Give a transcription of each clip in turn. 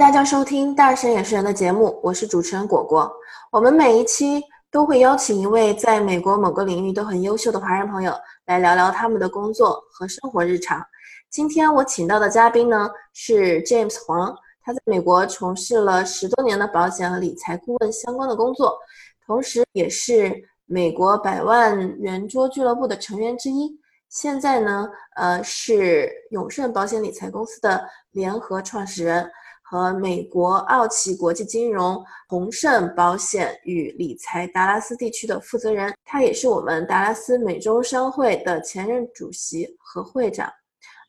大家收听《大神也是人》的节目，我是主持人果果。我们每一期都会邀请一位在美国某个领域都很优秀的华人朋友来聊聊他们的工作和生活日常。今天我请到的嘉宾呢是 James 黄，他在美国从事了十多年的保险和理财顾问相关的工作，同时也是美国百万圆桌俱乐部的成员之一。现在呢，呃，是永盛保险理财公司的联合创始人。和美国奥奇国际金融宏盛保险与理财达拉斯地区的负责人，他也是我们达拉斯美洲商会的前任主席和会长。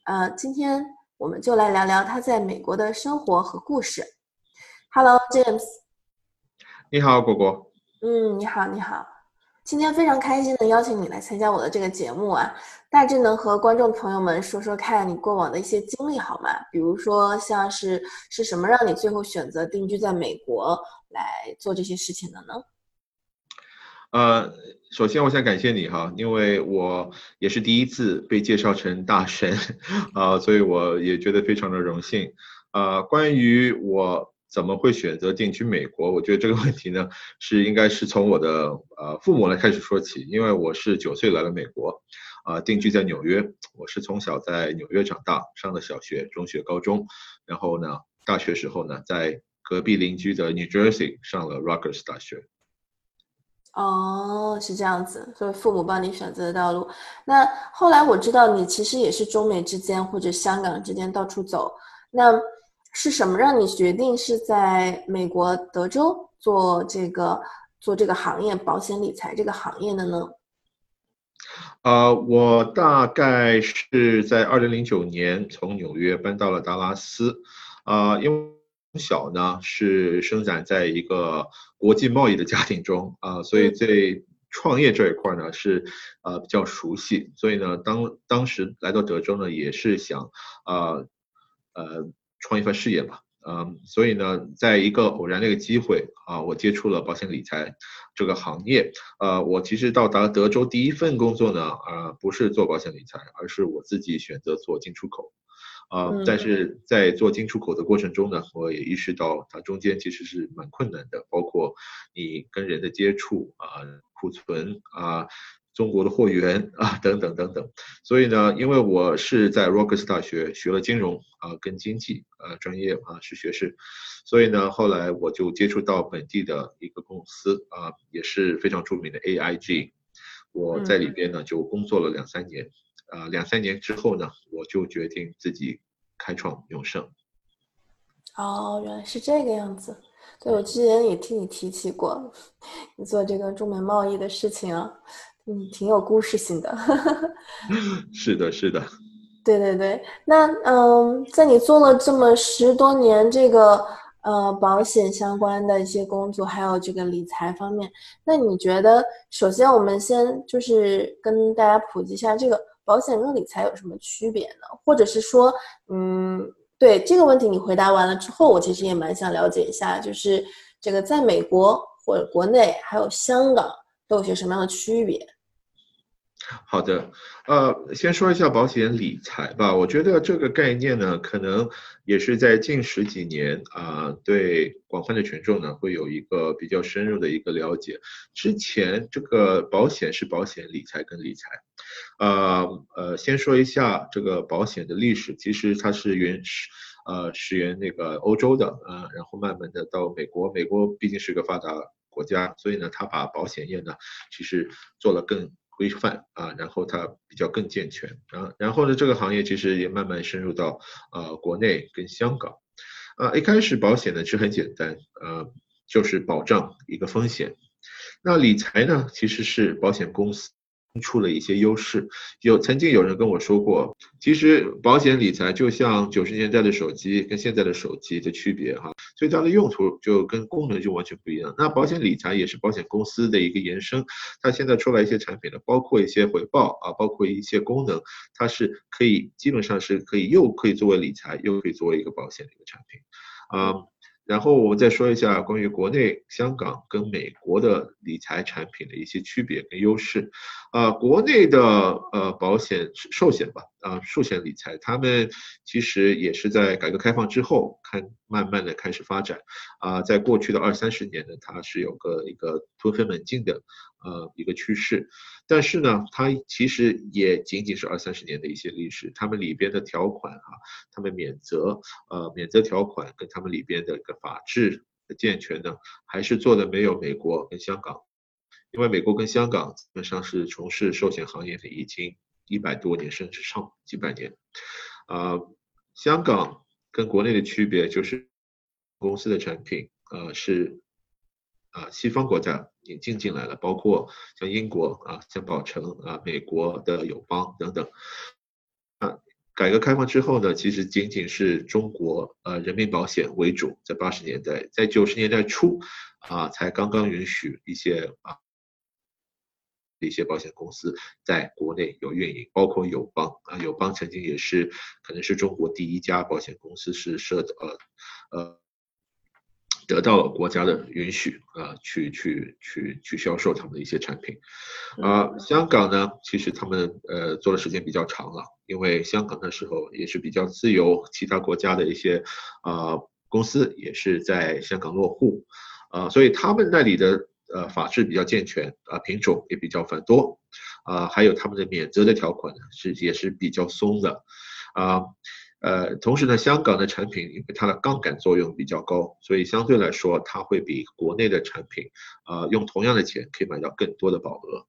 呃，今天我们就来聊聊他在美国的生活和故事。Hello James，你好果果。嗯，你好，你好。今天非常开心的邀请你来参加我的这个节目啊。大致能和观众朋友们说说看你过往的一些经历好吗？比如说像是是什么让你最后选择定居在美国来做这些事情的呢？呃，首先我想感谢你哈，因为我也是第一次被介绍成大神，啊，所以我也觉得非常的荣幸。呃，关于我怎么会选择定居美国，我觉得这个问题呢是应该是从我的呃父母来开始说起，因为我是九岁来了美国。啊，定居在纽约。我是从小在纽约长大，上的小学、中学、高中，然后呢，大学时候呢，在隔壁邻居的 New Jersey 上了 Rutgers 大学。哦，是这样子，所以父母帮你选择的道路。那后来我知道你其实也是中美之间或者香港之间到处走。那是什么让你决定是在美国德州做这个做这个行业保险理财这个行业的呢？呃，我大概是在二零零九年从纽约搬到了达拉斯，啊，因为从小呢是生长在一个国际贸易的家庭中，啊，所以对创业这一块呢是呃比较熟悉，所以呢当当时来到德州呢也是想啊呃创一番事业吧。嗯，所以呢，在一个偶然的一个机会啊，我接触了保险理财这个行业。呃，我其实到达德州第一份工作呢，呃，不是做保险理财，而是我自己选择做进出口。啊，但是在做进出口的过程中呢，我也意识到它中间其实是蛮困难的，包括你跟人的接触啊，库存啊。中国的货源啊，等等等等，所以呢，因为我是在 Rocks 大学学了金融啊，跟经济啊专业啊是学士，所以呢，后来我就接触到本地的一个公司啊，也是非常著名的 AIG，我在里边呢就工作了两三年，啊，两三年之后呢，我就决定自己开创永盛。哦，原来是这个样子。对，我之前也听你提起过，你做这个中美贸易的事情啊。嗯，挺有故事性的。是的，是的。对对对，那嗯，在你做了这么十多年这个呃保险相关的一些工作，还有这个理财方面，那你觉得，首先我们先就是跟大家普及一下，这个保险跟理财有什么区别呢？或者是说，嗯，对这个问题你回答完了之后，我其实也蛮想了解一下，就是这个在美国或者国内还有香港。都有些什么样的区别？好的，呃，先说一下保险理财吧。我觉得这个概念呢，可能也是在近十几年啊，对广泛的群众呢，会有一个比较深入的一个了解。之前这个保险是保险，理财跟理财，呃呃，先说一下这个保险的历史，其实它是原始呃始源那个欧洲的啊，然后慢慢的到美国，美国毕竟是个发达。国家，所以呢，他把保险业呢，其实做了更规范啊，然后它比较更健全啊，然后呢，这个行业其实也慢慢深入到呃国内跟香港，啊，一开始保险呢其实很简单，呃，就是保障一个风险，那理财呢其实是保险公司。出了一些优势，有曾经有人跟我说过，其实保险理财就像九十年代的手机跟现在的手机的区别哈，所以它的用途就跟功能就完全不一样。那保险理财也是保险公司的一个延伸，它现在出来一些产品呢，包括一些回报啊，包括一些功能，它是可以基本上是可以又可以作为理财，又可以作为一个保险的一个产品，啊。然后我再说一下关于国内、香港跟美国的理财产品的一些区别跟优势。啊，国内的呃保险寿险吧，啊，寿险理财，他们其实也是在改革开放之后，看慢慢的开始发展，啊，在过去的二三十年呢，它是有个一个突飞猛进的呃一个趋势，但是呢，它其实也仅仅是二三十年的一些历史，他们里边的条款哈，他们免责呃免责条款跟他们里边的一个法制的健全呢，还是做的没有美国跟香港，因为美国跟香港基本上是从事寿险行业的已经。一百多年甚至上几百年，啊，香港跟国内的区别就是公司的产品，呃，是啊，西方国家引进进来了，包括像英国啊，像宝城啊，美国的友邦等等。啊，改革开放之后呢，其实仅仅是中国呃人民保险为主，在八十年代，在九十年代初啊，才刚刚允许一些啊。的一些保险公司在国内有运营，包括友邦啊，友邦曾经也是可能是中国第一家保险公司是设的呃呃得到了国家的允许啊，去去去去销售他们的一些产品啊。香港呢，其实他们呃做的时间比较长了，因为香港那时候也是比较自由，其他国家的一些啊公司也是在香港落户啊，所以他们那里的。呃，法制比较健全，啊，品种也比较繁多，啊，还有他们的免责的条款呢是也是比较松的，啊，呃，同时呢，香港的产品因为它的杠杆作用比较高，所以相对来说它会比国内的产品，啊，用同样的钱可以买到更多的保额，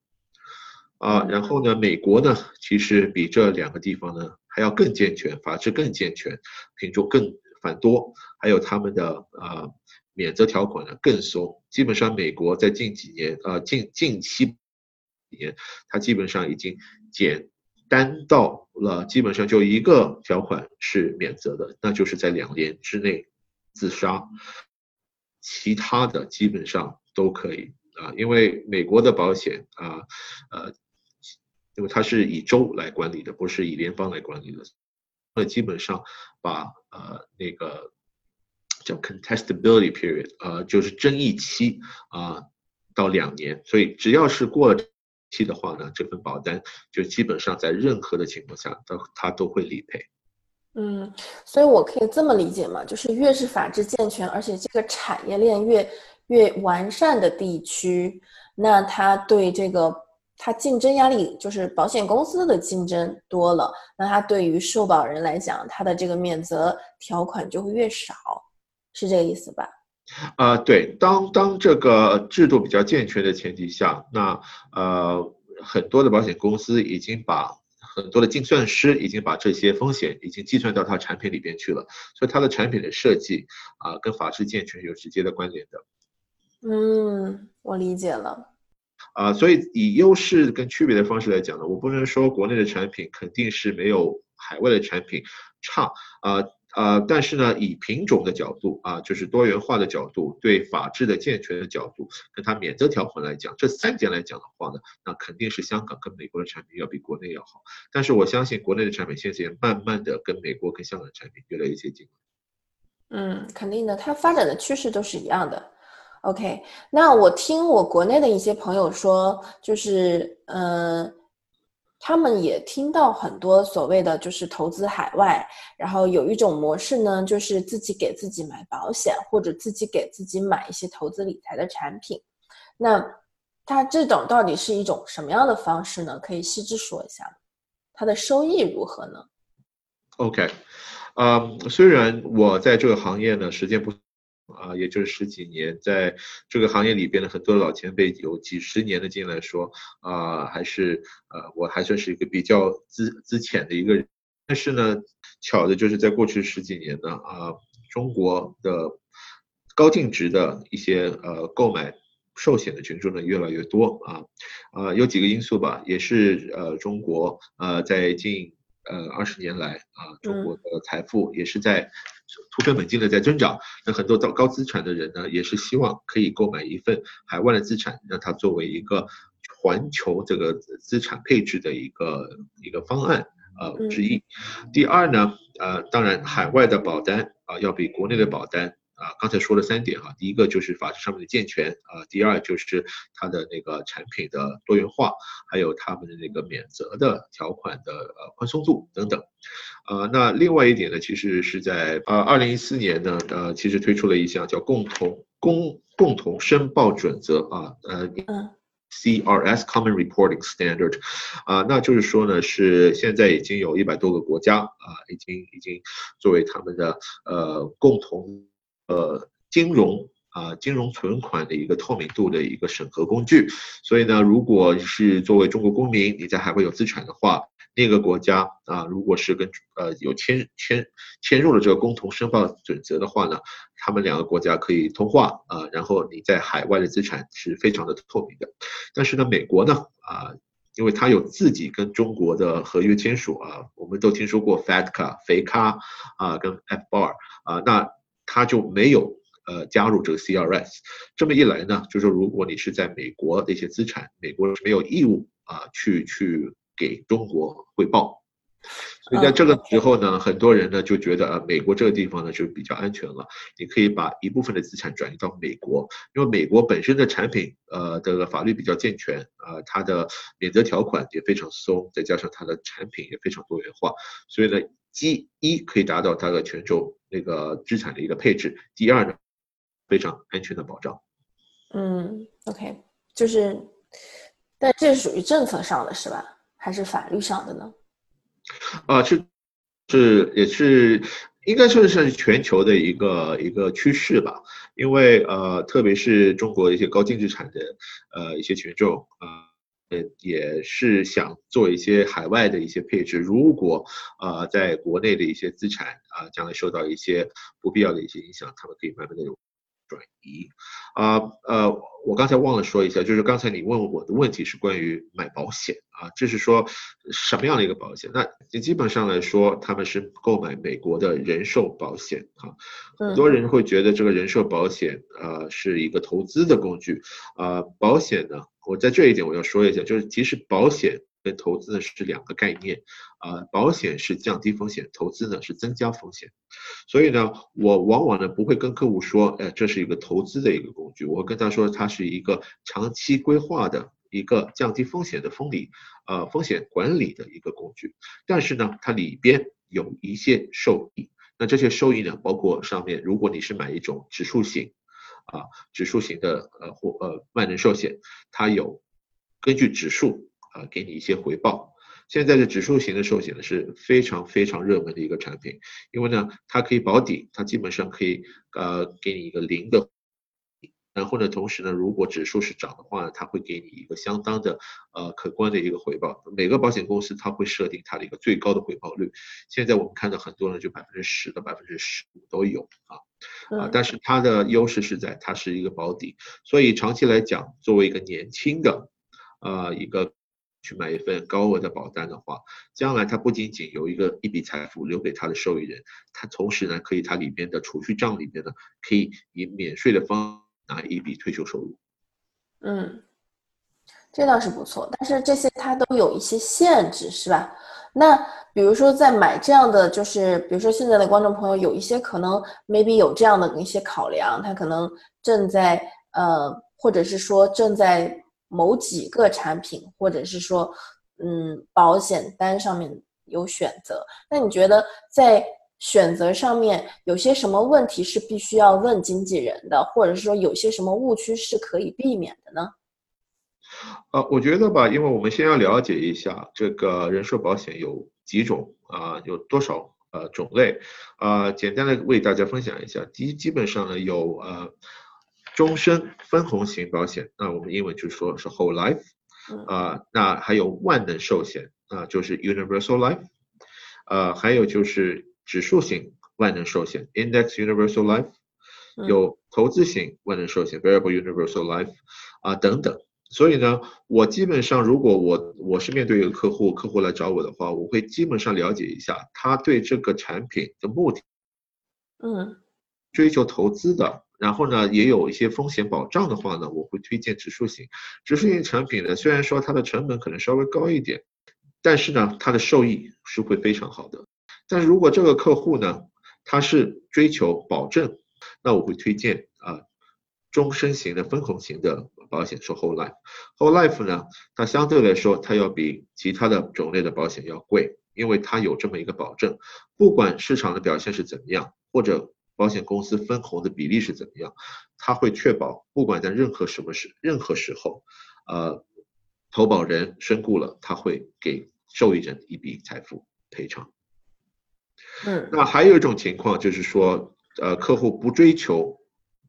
啊，然后呢，美国呢其实比这两个地方呢还要更健全，法制更健全，品种更繁多，还有他们的啊。免责条款呢更松，基本上美国在近几年，呃近近期年，它基本上已经简单到了，基本上就一个条款是免责的，那就是在两年之内自杀，其他的基本上都可以啊，因为美国的保险啊，呃，因为它是以州来管理的，不是以联邦来管理的，那基本上把呃那个。叫 contestability period，呃，就是争议期啊，到两年，所以只要是过了期的话呢，这份保单就基本上在任何的情况下都它都会理赔。嗯，所以我可以这么理解嘛，就是越是法制健全，而且这个产业链越越完善的地区，那它对这个它竞争压力，就是保险公司的竞争多了，那它对于受保人来讲，它的这个免责条款就会越少。是这个意思吧？啊，对，当当这个制度比较健全的前提下，那呃很多的保险公司已经把很多的精算师已经把这些风险已经计算到它产品里边去了，所以它的产品的设计啊跟法制健全有直接的关联的。嗯，我理解了。啊，所以以优势跟区别的方式来讲呢，我不能说国内的产品肯定是没有海外的产品差啊。呃，呃但是呢，以品种的角度啊，就是多元化的角度，对法治的健全的角度，跟它免责条款来讲，这三点来讲的话呢，那肯定是香港跟美国的产品要比国内要好。但是我相信国内的产品现在也慢慢的跟美国跟香港的产品越来越接近。嗯，肯定的，它发展的趋势都是一样的。OK，那我听我国内的一些朋友说，就是嗯。他们也听到很多所谓的就是投资海外，然后有一种模式呢，就是自己给自己买保险，或者自己给自己买一些投资理财的产品。那它这种到底是一种什么样的方式呢？可以细致说一下，它的收益如何呢？OK，嗯，虽然我在这个行业呢时间不。啊，也就是十几年，在这个行业里边的很多老前辈有几十年的经验来说，啊，还是呃，我还算是一个比较资资浅的一个人。但是呢，巧的就是在过去十几年呢，啊，中国的高净值的一些呃购买寿险的群众呢越来越多啊，啊，有几个因素吧，也是呃中国呃在近呃二十年来啊，中国的财富也是在。突飞猛进的在增长，那很多高高资产的人呢，也是希望可以购买一份海外的资产，让它作为一个环球这个资产配置的一个一个方案呃之一。第二呢，呃，当然海外的保单啊，要比国内的保单啊，刚才说了三点哈，第一个就是法制上面的健全啊，第二就是它的那个产品的多元化，还有他们的那个免责的条款的呃宽松度等等。呃，那另外一点呢，其实是在呃二零一四年呢，呃，其实推出了一项叫共同公共同申报准则啊，呃。CRS Common Reporting Standard，啊，那就是说呢，是现在已经有一百多个国家啊，已经已经作为他们的呃共同呃金融啊金融存款的一个透明度的一个审核工具。所以呢，如果是作为中国公民，你在海外有资产的话，那个国家啊，如果是跟呃有签签签入了这个共同申报准则的话呢，他们两个国家可以通话啊，然后你在海外的资产是非常的透明的。但是呢，美国呢啊，因为它有自己跟中国的合约签署啊，我们都听说过 FATCA 肥咖啊跟 FBAR 啊，那它就没有呃加入这个 CRS。这么一来呢，就是如果你是在美国的一些资产，美国是没有义务啊去去。给中国汇报，所以在这个时候呢，很多人呢就觉得啊，美国这个地方呢就比较安全了。你可以把一部分的资产转移到美国，因为美国本身的产品呃的法律比较健全啊，它的免责条款也非常松，再加上它的产品也非常多元化，所以呢，第一可以达到它的全球那个资产的一个配置，第二呢，非常安全的保障。嗯，OK，就是，但这是属于政策上的是吧？还是法律上的呢？啊，是是也是，应该算是全球的一个一个趋势吧。因为呃，特别是中国一些高净资产的呃一些群众啊，呃也是想做一些海外的一些配置。如果呃在国内的一些资产啊将来受到一些不必要的一些影响，他们可以慢慢的转移。啊呃，我刚才忘了说一下，就是刚才你问我的问题是关于买保险啊，就是说什么样的一个保险？那基本上来说，他们是购买美国的人寿保险啊。很多人会觉得这个人寿保险呃是一个投资的工具啊。保险呢，我在这一点我要说一下，就是其实保险。跟投资呢是两个概念，啊，保险是降低风险，投资呢是增加风险，所以呢，我往往呢不会跟客户说，哎，这是一个投资的一个工具，我跟他说，它是一个长期规划的一个降低风险的风理，呃，风险管理的一个工具，但是呢，它里边有一些收益，那这些收益呢，包括上面，如果你是买一种指数型，啊，指数型的呃或呃万能寿险，它有根据指数。啊，给你一些回报。现在的指数型的寿险呢是非常非常热门的一个产品，因为呢它可以保底，它基本上可以呃给你一个零的，然后呢同时呢如果指数是涨的话，它会给你一个相当的呃可观的一个回报。每个保险公司它会设定它的一个最高的回报率，现在我们看到很多人就百分之十到百分之十五都有啊啊，但是它的优势是在它是一个保底，所以长期来讲，作为一个年轻的呃一个。去买一份高额的保单的话，将来它不仅仅有一个一笔财富留给它的受益人，它同时呢，可以它里边的储蓄账里边呢，可以以免税的方拿一笔退休收入。嗯，这倒是不错，但是这些它都有一些限制，是吧？那比如说在买这样的，就是比如说现在的观众朋友有一些可能 maybe 有这样的一些考量，他可能正在呃，或者是说正在。某几个产品，或者是说，嗯，保险单上面有选择，那你觉得在选择上面有些什么问题是必须要问经纪人的，或者是说有些什么误区是可以避免的呢？呃，我觉得吧，因为我们先要了解一下这个人寿保险有几种啊，有多少呃种类啊，简单的为大家分享一下。第一，基本上呢有呃。终身分红型保险，那我们英文就说是 whole life，啊，那还有万能寿险，啊，就是 universal life，呃，还有就是指数型万能寿险 index universal life，有投资型万能寿险 variable universal life，啊等等。所以呢，我基本上如果我我是面对一个客户，客户来找我的话，我会基本上了解一下他对这个产品的目的，嗯，追求投资的。然后呢，也有一些风险保障的话呢，我会推荐指数型。指数型产品呢，虽然说它的成本可能稍微高一点，但是呢，它的受益是会非常好的。但是如果这个客户呢，他是追求保证，那我会推荐啊终身型的分红型的保险，说 Whole Life。Whole Life 呢，它相对来说它要比其他的种类的保险要贵，因为它有这么一个保证，不管市场的表现是怎么样，或者保险公司分红的比例是怎么样，它会确保不管在任何什么时任何时候，呃，投保人身故了，他会给受益人一笔财富赔偿。嗯，那还有一种情况就是说，呃，客户不追求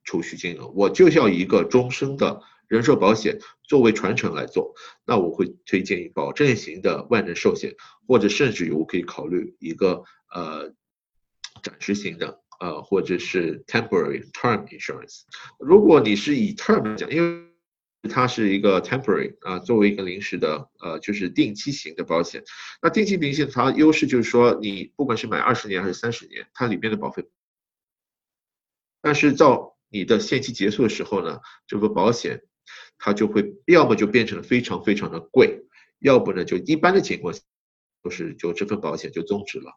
储蓄金额，我就要一个终身的人寿保险作为传承来做，那我会推荐保证型的万能寿险，或者甚至于我可以考虑一个呃暂时型的，呃或者是 temporary term insurance。如果你是以 term 讲，因为它是一个 temporary 啊，作为一个临时的，呃，就是定期型的保险。那定期型它优势就是说，你不管是买二十年还是三十年，它里面的保费，但是到你的限期结束的时候呢，这个保险它就会要么就变成了非常非常的贵，要不呢就一般的情况下都是就这份保险就终止了。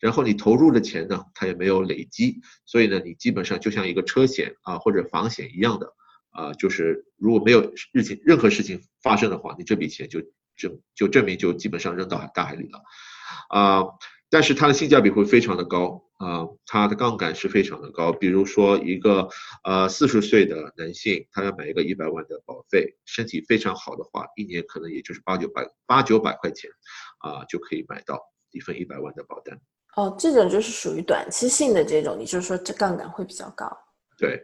然后你投入的钱呢，它也没有累积，所以呢，你基本上就像一个车险啊或者房险一样的。啊，就是如果没有事情任何事情发生的话，你这笔钱就证就证明就基本上扔到大海里了，啊，但是它的性价比会非常的高啊，它的杠杆是非常的高。比如说一个呃四十岁的男性，他要买一个一百万的保费，身体非常好的话，一年可能也就是八九百八九百块钱啊就可以买到一份一百万的保单。哦，这种就是属于短期性的这种，你就是说这杠杆会比较高。对，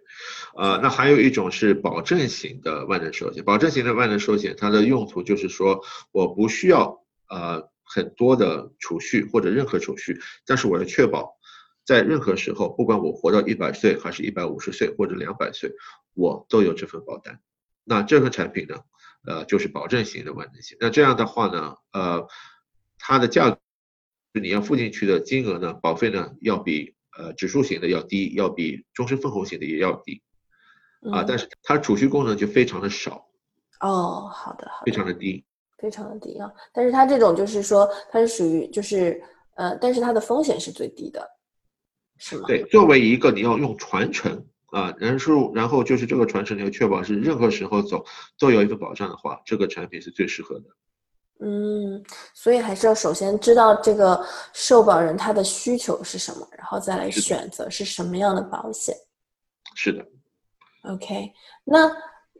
呃，那还有一种是保证型的万能寿险。保证型的万能寿险，它的用途就是说，我不需要呃很多的储蓄或者任何储蓄，但是我要确保在任何时候，不管我活到一百岁还是一百五十岁或者两百岁，我都有这份保单。那这个产品呢，呃，就是保证型的万能险。那这样的话呢，呃，它的价，你要付进去的金额呢，保费呢，要比。呃，指数型的要低，要比终身分红型的也要低，啊，但是它储蓄功能就非常的少。哦，好的，好的，非常的低，非常的低啊。但是它这种就是说，它是属于就是呃，但是它的风险是最低的，是吗？对，作为一个你要用传承啊，人数，然后就是这个传承你要确保是任何时候走都有一个保障的话，这个产品是最适合的。嗯，所以还是要首先知道这个受保人他的需求是什么，然后再来选择是什么样的保险。是的。OK，那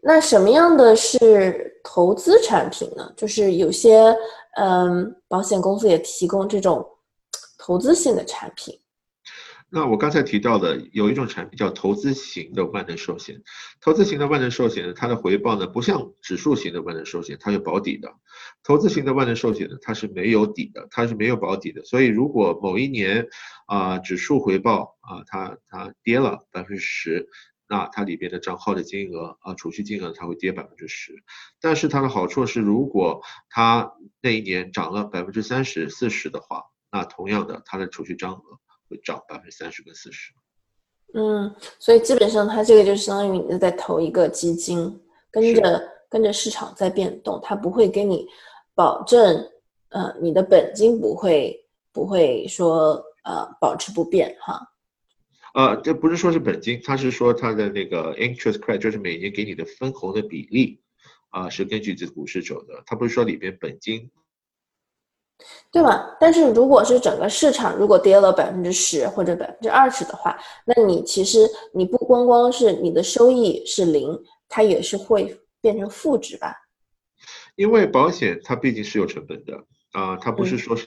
那什么样的是投资产品呢？就是有些嗯，保险公司也提供这种投资性的产品。那我刚才提到的有一种产品叫投资型的万能寿险，投资型的万能寿险呢，它的回报呢不像指数型的万能寿险，它有保底的。投资型的万能寿险呢，它是没有底的，它是没有保底的。所以如果某一年啊指数回报啊它它跌了百分之十，那它里边的账号的金额啊储蓄金额它会跌百分之十。但是它的好处是，如果它那一年涨了百分之三十四十的话，那同样的它的储蓄账额。会涨百分之三十跟四十，嗯，所以基本上它这个就相当于你在投一个基金，跟着跟着市场在变动，它不会给你保证，呃，你的本金不会不会说呃保持不变哈。呃，这不是说是本金，它是说它的那个 interest credit，就是每年给你的分红的比例啊，是根据这股市走的，它不是说里边本金。对吧？但是如果是整个市场如果跌了百分之十或者百分之二十的话，那你其实你不光光是你的收益是零，它也是会变成负值吧？因为保险它毕竟是有成本的啊，它不是说是。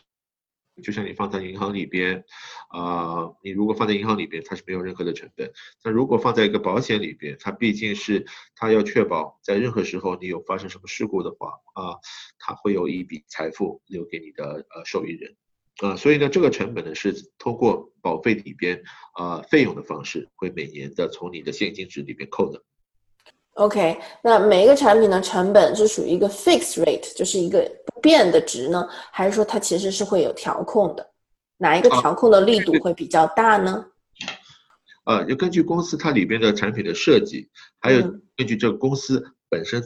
就像你放在银行里边，啊，你如果放在银行里边，它是没有任何的成本。但如果放在一个保险里边，它毕竟是它要确保在任何时候你有发生什么事故的话，啊，它会有一笔财富留给你的呃受益人，啊，所以呢，这个成本呢是通过保费里边啊费用的方式，会每年的从你的现金值里边扣的。OK，那每一个产品的成本是属于一个 fixed rate，就是一个不变的值呢，还是说它其实是会有调控的？哪一个调控的力度会比较大呢？呃，要根据公司它里边的产品的设计，还有根据这个公司本身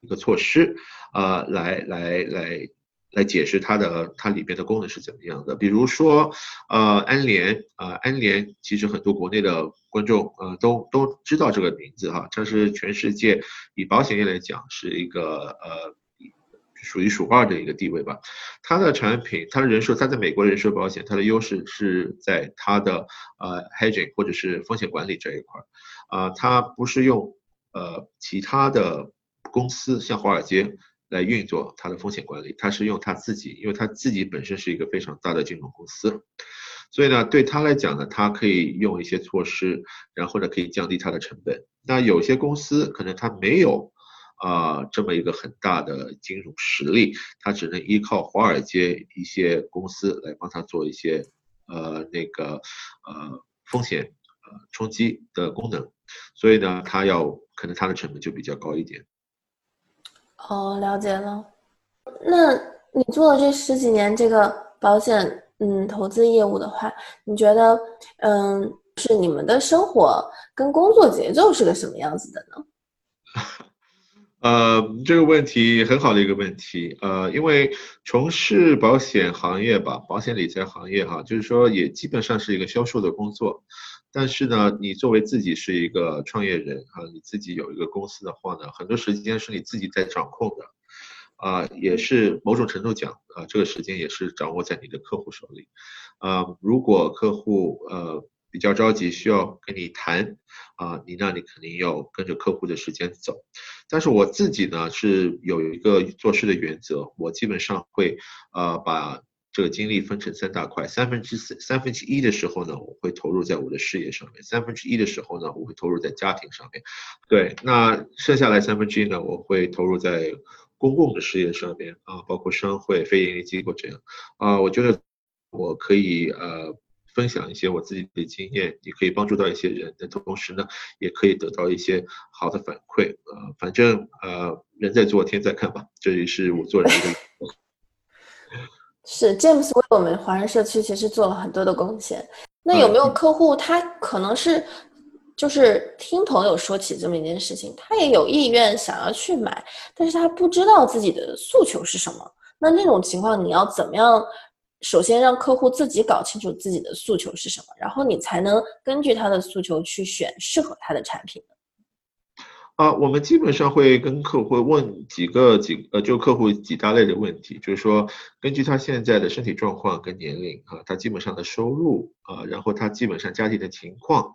一个措施，啊，来来来来解释它的它里边的功能是怎么样的。比如说，呃，安联啊，安联其实很多国内的观众呃都都知道这个名字哈，它是全世界以保险业来讲是一个呃数一数二的一个地位吧。它的产品，它的人寿，它在美国人寿保险，它的优势是在它的呃 hedge 或者是风险管理这一块儿啊，它不是用呃其他的公司像华尔街。来运作它的风险管理，它是用它自己，因为它自己本身是一个非常大的金融公司，所以呢，对他来讲呢，它可以用一些措施，然后呢，可以降低它的成本。那有些公司可能它没有啊这么一个很大的金融实力，它只能依靠华尔街一些公司来帮他做一些呃那个呃风险呃冲击的功能，所以呢，它要可能它的成本就比较高一点。哦，了解了。那你做了这十几年这个保险嗯投资业务的话，你觉得嗯是你们的生活跟工作节奏是个什么样子的呢？呃，这个问题很好的一个问题。呃，因为从事保险行业吧，保险理财行业哈，就是说也基本上是一个销售的工作。但是呢，你作为自己是一个创业人啊，你自己有一个公司的话呢，很多时间是你自己在掌控的，啊，也是某种程度讲啊，这个时间也是掌握在你的客户手里，啊，如果客户呃比较着急需要跟你谈，啊，你那你肯定要跟着客户的时间走，但是我自己呢是有一个做事的原则，我基本上会呃把。这个精力分成三大块，三分之四、三分之一的时候呢，我会投入在我的事业上面；三分之一的时候呢，我会投入在家庭上面。对，那剩下来三分之一呢，我会投入在公共的事业上面啊，包括商会、非营利机构这样啊。我觉得我可以呃分享一些我自己的经验，也可以帮助到一些人的同时呢，也可以得到一些好的反馈啊。反正呃，人在做，天在看吧，这也是我做人的。是 James 为我们华人社区其实做了很多的贡献。那有没有客户他可能是就是听朋友说起这么一件事情，他也有意愿想要去买，但是他不知道自己的诉求是什么。那那种情况你要怎么样？首先让客户自己搞清楚自己的诉求是什么，然后你才能根据他的诉求去选适合他的产品。啊，我们基本上会跟客户问几个几呃，就客户几大类的问题，就是说根据他现在的身体状况跟年龄啊，他基本上的收入啊，然后他基本上家庭的情况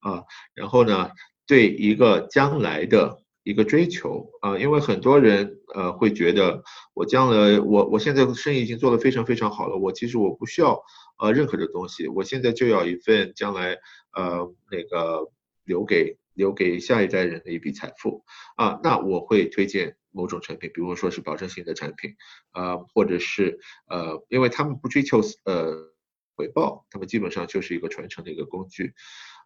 啊，然后呢，对一个将来的一个追求啊，因为很多人呃会觉得我将来我我现在生意已经做得非常非常好了，我其实我不需要呃任何的东西，我现在就要一份将来呃那个留给。留给下一代人的一笔财富啊，那我会推荐某种产品，比如说是保证型的产品，啊，或者是呃，因为他们不追求呃回报，他们基本上就是一个传承的一个工具，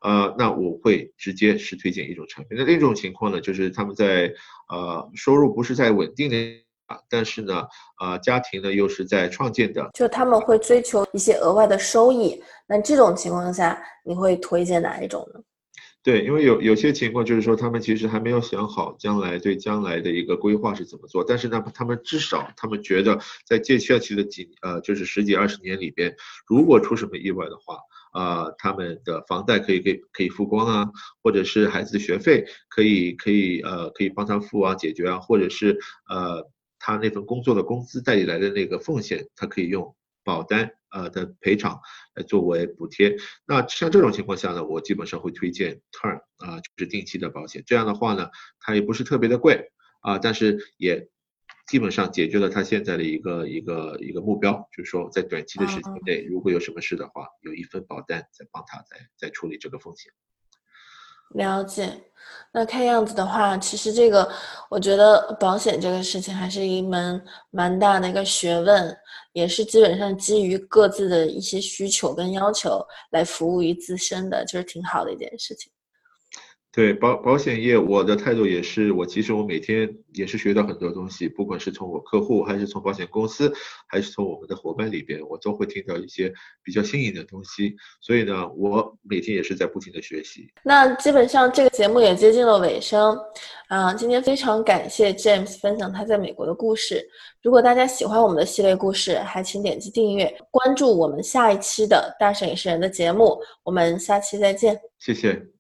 呃，那我会直接是推荐一种产品。那另一种情况呢，就是他们在呃收入不是在稳定的啊，但是呢，呃，家庭呢又是在创建的，就他们会追求一些额外的收益。那这种情况下，你会推荐哪一种呢？对，因为有有些情况就是说，他们其实还没有想好将来对将来的一个规划是怎么做，但是呢，他们至少他们觉得在接下去的几呃，就是十几二十年里边，如果出什么意外的话，啊，他们的房贷可以给可以付光啊，或者是孩子的学费可以可以呃可以帮他付啊解决啊，或者是呃他那份工作的工资带来的那个奉献，他可以用。保单呃的赔偿来作为补贴，那像这种情况下呢，我基本上会推荐 term 啊，就是定期的保险。这样的话呢，它也不是特别的贵啊，但是也基本上解决了他现在的一个一个一个目标，就是说在短期的时间内，如果有什么事的话，有一份保单在帮他在在处理这个风险。了解，那看样子的话，其实这个我觉得保险这个事情还是一门蛮大的一个学问，也是基本上基于各自的一些需求跟要求来服务于自身的，就是挺好的一件事情。对保保险业，我的态度也是，我其实我每天也是学到很多东西，不管是从我客户，还是从保险公司，还是从我们的伙伴里边，我都会听到一些比较新颖的东西。所以呢，我每天也是在不停的学习。那基本上这个节目也接近了尾声，啊，今天非常感谢 James 分享他在美国的故事。如果大家喜欢我们的系列故事，还请点击订阅，关注我们下一期的大摄影师人的节目。我们下期再见。谢谢。